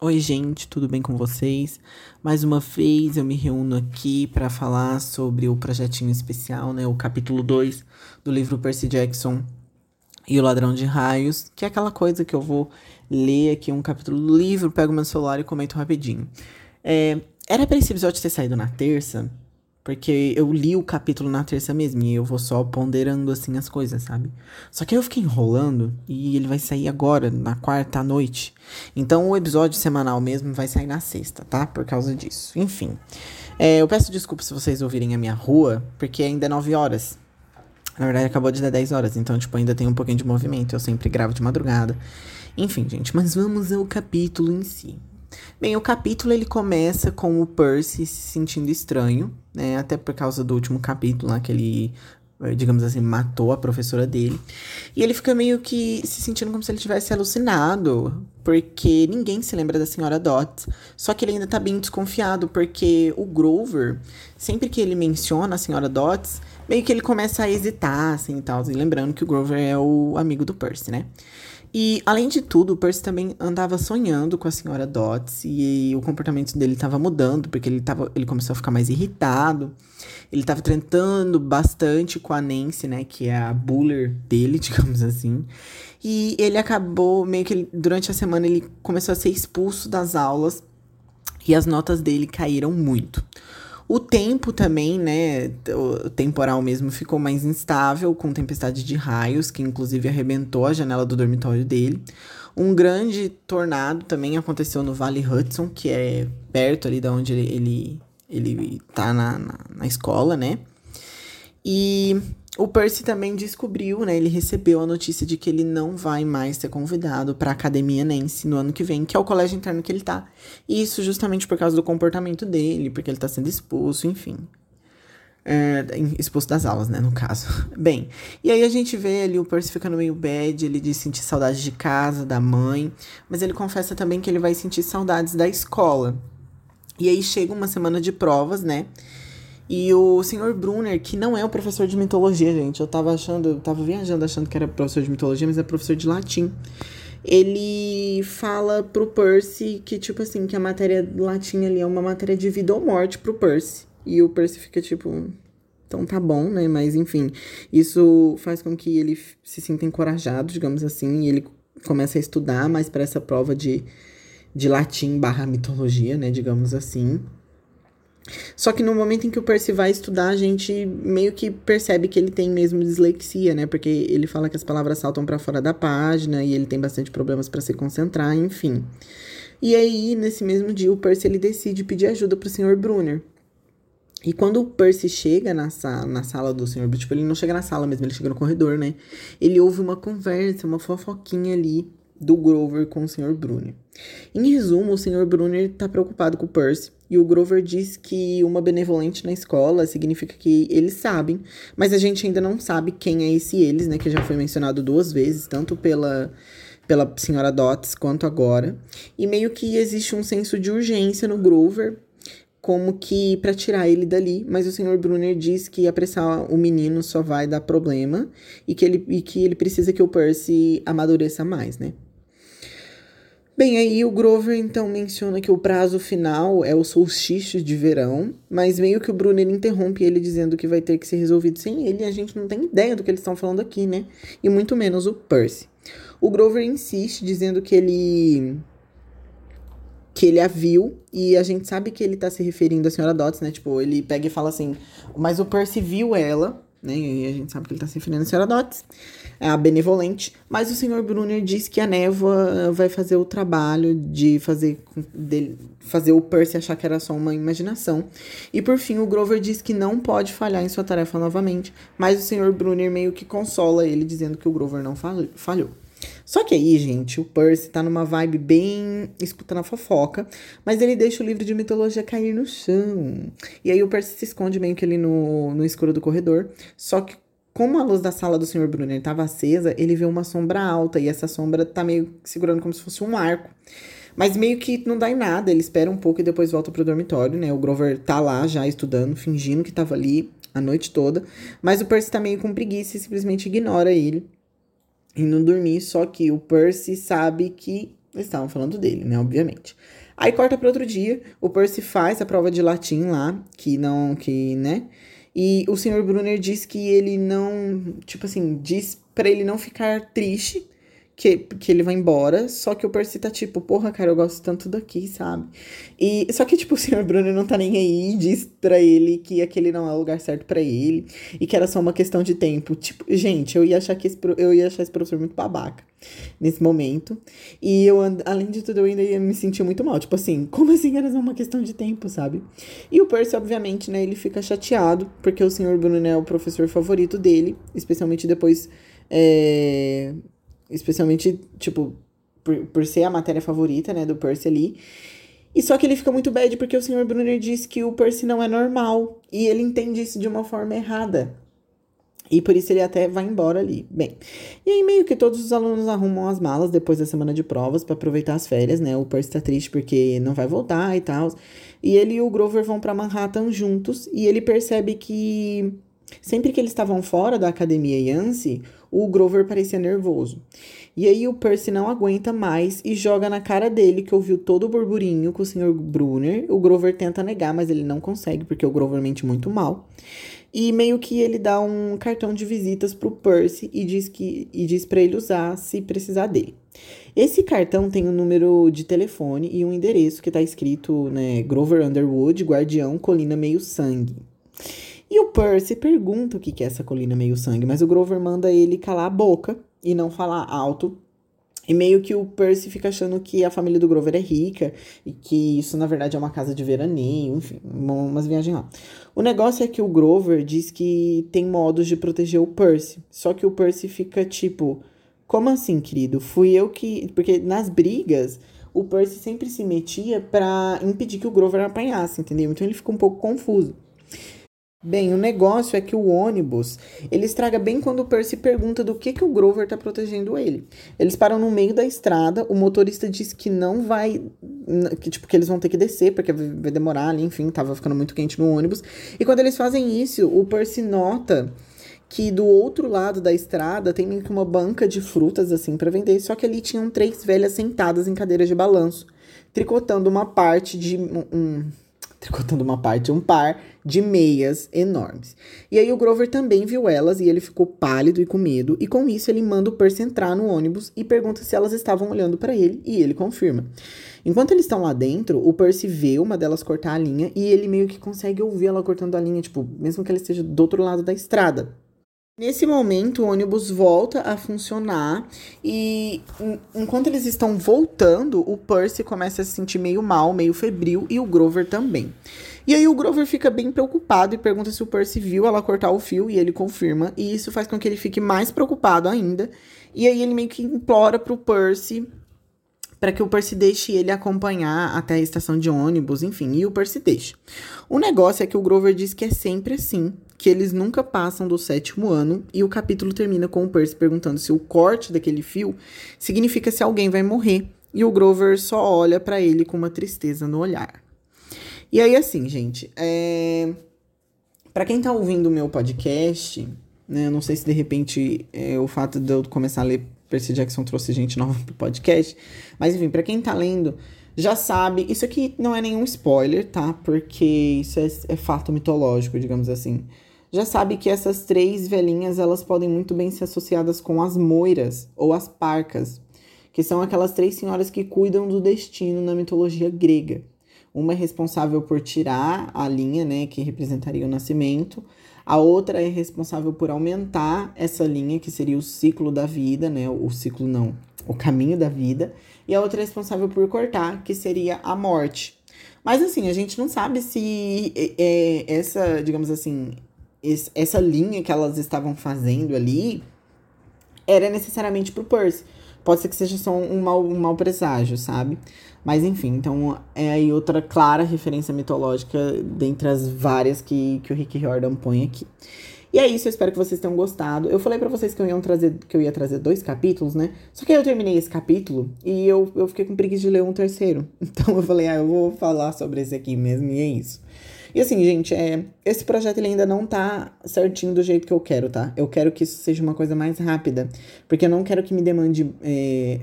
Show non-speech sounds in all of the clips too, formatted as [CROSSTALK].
Oi, gente, tudo bem com vocês? Mais uma vez eu me reúno aqui para falar sobre o projetinho especial, né, o capítulo 2 do livro Percy Jackson e o Ladrão de Raios, que é aquela coisa que eu vou ler aqui um capítulo do livro, pego meu celular e comento rapidinho. É, era para esse episódio ter saído na terça, porque eu li o capítulo na terça mesmo e eu vou só ponderando assim as coisas, sabe? Só que eu fiquei enrolando e ele vai sair agora, na quarta noite. Então o episódio semanal mesmo vai sair na sexta, tá? Por causa disso. Enfim. É, eu peço desculpa se vocês ouvirem a minha rua, porque ainda é 9 horas. Na verdade, acabou de dar 10 horas, então, tipo, ainda tem um pouquinho de movimento. Eu sempre gravo de madrugada. Enfim, gente, mas vamos ao capítulo em si. Bem, o capítulo ele começa com o Percy se sentindo estranho, né? Até por causa do último capítulo lá que ele, eh, digamos assim, matou a professora dele. E ele fica meio que se sentindo como se ele tivesse alucinado, porque ninguém se lembra da senhora Dot. Só que ele ainda tá bem desconfiado, porque o Grover, sempre que ele menciona a senhora Dots, meio que ele começa a hesitar, assim, e tal. Lembrando que o Grover é o amigo do Percy, né? E, além de tudo, o Percy também andava sonhando com a senhora Dots e, o comportamento dele estava mudando, porque ele, tava, ele começou a ficar mais irritado. Ele estava tentando bastante com a Nancy, né, que é a buller dele, [LAUGHS] digamos assim. E ele acabou, meio que durante a semana, ele começou a ser expulso das aulas e as notas dele caíram muito. O tempo também, né, o temporal mesmo ficou mais instável, com tempestade de raios, que inclusive arrebentou a janela do dormitório dele. Um grande tornado também aconteceu no Vale Hudson, que é perto ali da onde ele, ele, ele tá na, na, na escola, né? E o Percy também descobriu, né? Ele recebeu a notícia de que ele não vai mais ser convidado para a Academia Nancy no ano que vem, que é o colégio interno que ele tá. E isso justamente por causa do comportamento dele, porque ele tá sendo expulso, enfim. É, expulso das aulas, né, no caso. [LAUGHS] Bem, e aí a gente vê ali o Percy ficando meio bad, ele diz sentir saudades de casa, da mãe, mas ele confessa também que ele vai sentir saudades da escola. E aí chega uma semana de provas, né? E o senhor Brunner, que não é o professor de mitologia, gente. Eu tava achando, eu tava viajando achando que era professor de mitologia, mas é professor de latim. Ele fala pro Percy que, tipo assim, que a matéria latim ali é uma matéria de vida ou morte pro Percy. E o Percy fica tipo, então tá bom, né? Mas enfim, isso faz com que ele se sinta encorajado, digamos assim, e ele começa a estudar mais para essa prova de, de latim barra mitologia, né? Digamos assim. Só que no momento em que o Percy vai estudar, a gente meio que percebe que ele tem mesmo dislexia, né? Porque ele fala que as palavras saltam para fora da página e ele tem bastante problemas para se concentrar, enfim. E aí, nesse mesmo dia, o Percy ele decide pedir ajuda pro Sr. Brunner. E quando o Percy chega na, sa na sala do Sr. Tipo, ele não chega na sala mesmo, ele chega no corredor, né? Ele ouve uma conversa, uma fofoquinha ali do Grover com o Sr. Brunner. Em resumo, o Sr. Brunner está preocupado com o Percy e o Grover diz que uma benevolente na escola significa que eles sabem, mas a gente ainda não sabe quem é esse eles, né, que já foi mencionado duas vezes, tanto pela pela senhora Dots quanto agora. E meio que existe um senso de urgência no Grover como que para tirar ele dali, mas o senhor Brunner diz que apressar o menino só vai dar problema e que ele, e que ele precisa que o Percy amadureça mais, né? Bem, aí o Grover então menciona que o prazo final é o solstício de verão, mas meio que o Brunner interrompe ele dizendo que vai ter que ser resolvido sem ele, e a gente não tem ideia do que eles estão falando aqui, né? E muito menos o Percy. O Grover insiste dizendo que ele que ele a viu e a gente sabe que ele tá se referindo à senhora Dots, né? Tipo, ele pega e fala assim: "Mas o Percy viu ela né? E a gente sabe que ele está se referindo à senhora Dots, a benevolente. Mas o senhor Brunner diz que a névoa vai fazer o trabalho de fazer, de fazer o Percy achar que era só uma imaginação. E por fim, o Grover diz que não pode falhar em sua tarefa novamente, mas o senhor Brunner meio que consola ele, dizendo que o Grover não falhou. Só que aí, gente, o Percy tá numa vibe bem escutando a fofoca, mas ele deixa o livro de mitologia cair no chão. E aí o Percy se esconde meio que ali no, no escuro do corredor. Só que, como a luz da sala do Sr. Brunner estava acesa, ele vê uma sombra alta e essa sombra tá meio segurando como se fosse um arco. Mas meio que não dá em nada, ele espera um pouco e depois volta pro dormitório, né? O Grover tá lá já estudando, fingindo que tava ali a noite toda. Mas o Percy tá meio com preguiça e simplesmente ignora ele e não dormir, só que o Percy sabe que eles estavam falando dele, né, obviamente. Aí corta para outro dia, o Percy faz a prova de latim lá, que não, que, né? E o Sr. Brunner diz que ele não, tipo assim, diz para ele não ficar triste, que, que ele vai embora, só que o Percy tá tipo, porra, cara, eu gosto tanto daqui, sabe? E só que, tipo, [LAUGHS] o Sr. Bruno não tá nem aí, diz pra ele que aquele não é o lugar certo para ele e que era só uma questão de tempo. Tipo, gente, eu ia achar que esse, eu ia achar esse professor muito babaca nesse momento. E eu, além de tudo, eu ainda ia me sentir muito mal. Tipo assim, como assim era só uma questão de tempo, sabe? E o Percy, obviamente, né, ele fica chateado, porque o Sr. Bruno é o professor favorito dele, especialmente depois. É Especialmente, tipo, por, por ser a matéria favorita, né, do Percy ali. E só que ele fica muito bad porque o Sr. Brunner diz que o Percy não é normal. E ele entende isso de uma forma errada. E por isso ele até vai embora ali. Bem, e aí meio que todos os alunos arrumam as malas depois da semana de provas para aproveitar as férias, né? O Percy tá triste porque não vai voltar e tal. E ele e o Grover vão para Manhattan juntos e ele percebe que sempre que eles estavam fora da academia Yancy, o Grover parecia nervoso. E aí o Percy não aguenta mais e joga na cara dele que ouviu todo o burburinho com o Sr. Brunner. O Grover tenta negar, mas ele não consegue porque o Grover mente muito mal. E meio que ele dá um cartão de visitas pro Percy e diz que e diz para ele usar se precisar dele. Esse cartão tem um número de telefone e um endereço que tá escrito, né, Grover Underwood, Guardião, Colina Meio Sangue. E o Percy pergunta o que é essa colina meio sangue, mas o Grover manda ele calar a boca e não falar alto. E meio que o Percy fica achando que a família do Grover é rica e que isso na verdade é uma casa de veraneio, enfim, umas viagens lá. O negócio é que o Grover diz que tem modos de proteger o Percy, só que o Percy fica tipo, como assim, querido? Fui eu que. Porque nas brigas o Percy sempre se metia para impedir que o Grover apanhasse, entendeu? Então ele fica um pouco confuso. Bem, o negócio é que o ônibus, ele estraga bem quando o Percy pergunta do que, que o Grover tá protegendo ele. Eles param no meio da estrada, o motorista diz que não vai, que tipo, que eles vão ter que descer, porque vai demorar ali, enfim, tava ficando muito quente no ônibus. E quando eles fazem isso, o Percy nota que do outro lado da estrada tem meio que uma banca de frutas, assim, para vender, só que ali tinham três velhas sentadas em cadeiras de balanço, tricotando uma parte de um tricotando [LAUGHS] uma parte, um par de meias enormes. E aí o Grover também viu elas e ele ficou pálido e com medo, e com isso ele manda o Percy entrar no ônibus e pergunta se elas estavam olhando para ele, e ele confirma. Enquanto eles estão lá dentro, o Percy vê uma delas cortar a linha e ele meio que consegue ouvir ela cortando a linha, tipo, mesmo que ela esteja do outro lado da estrada. Nesse momento, o ônibus volta a funcionar e enquanto eles estão voltando, o Percy começa a se sentir meio mal, meio febril e o Grover também. E aí o Grover fica bem preocupado e pergunta se o Percy viu ela cortar o fio e ele confirma, e isso faz com que ele fique mais preocupado ainda. E aí ele meio que implora pro Percy para que o Percy deixe ele acompanhar até a estação de ônibus, enfim, e o Percy deixa. O negócio é que o Grover diz que é sempre assim, que eles nunca passam do sétimo ano, e o capítulo termina com o Percy perguntando se o corte daquele fio significa se alguém vai morrer, e o Grover só olha para ele com uma tristeza no olhar. E aí, assim, gente, é... para quem tá ouvindo o meu podcast, né, não sei se de repente é, o fato de eu começar a ler Percy Jackson trouxe gente nova pro podcast. Mas enfim, para quem tá lendo, já sabe. Isso aqui não é nenhum spoiler, tá? Porque isso é, é, fato mitológico, digamos assim. Já sabe que essas três velhinhas elas podem muito bem ser associadas com as moiras ou as parcas, que são aquelas três senhoras que cuidam do destino na mitologia grega. Uma é responsável por tirar a linha, né, que representaria o nascimento. A outra é responsável por aumentar essa linha, que seria o ciclo da vida, né? O ciclo não, o caminho da vida. E a outra é responsável por cortar, que seria a morte. Mas assim, a gente não sabe se é, essa, digamos assim, essa linha que elas estavam fazendo ali era necessariamente pro Percy. Pode ser que seja só um mau, um mau presságio, sabe? Mas enfim, então é aí outra clara referência mitológica dentre as várias que, que o Rick Riordan põe aqui. E é isso, eu espero que vocês tenham gostado. Eu falei para vocês que eu, ia trazer, que eu ia trazer dois capítulos, né? Só que aí eu terminei esse capítulo e eu, eu fiquei com preguiça de ler um terceiro. [LAUGHS] Então eu falei, ah, eu vou falar sobre esse aqui mesmo, e é isso. E assim, gente, é, esse projeto ele ainda não tá certinho do jeito que eu quero, tá? Eu quero que isso seja uma coisa mais rápida. Porque eu não quero que me demande é,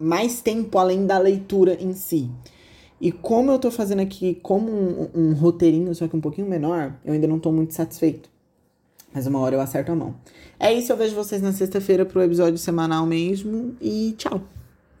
mais tempo além da leitura em si. E como eu tô fazendo aqui como um, um, roteirinho, só que um pouquinho menor, eu ainda não tô muito satisfeito. Mas uma hora eu acerto a mão. É isso, eu vejo vocês na sexta-feira pro episódio semanal mesmo. E tchau!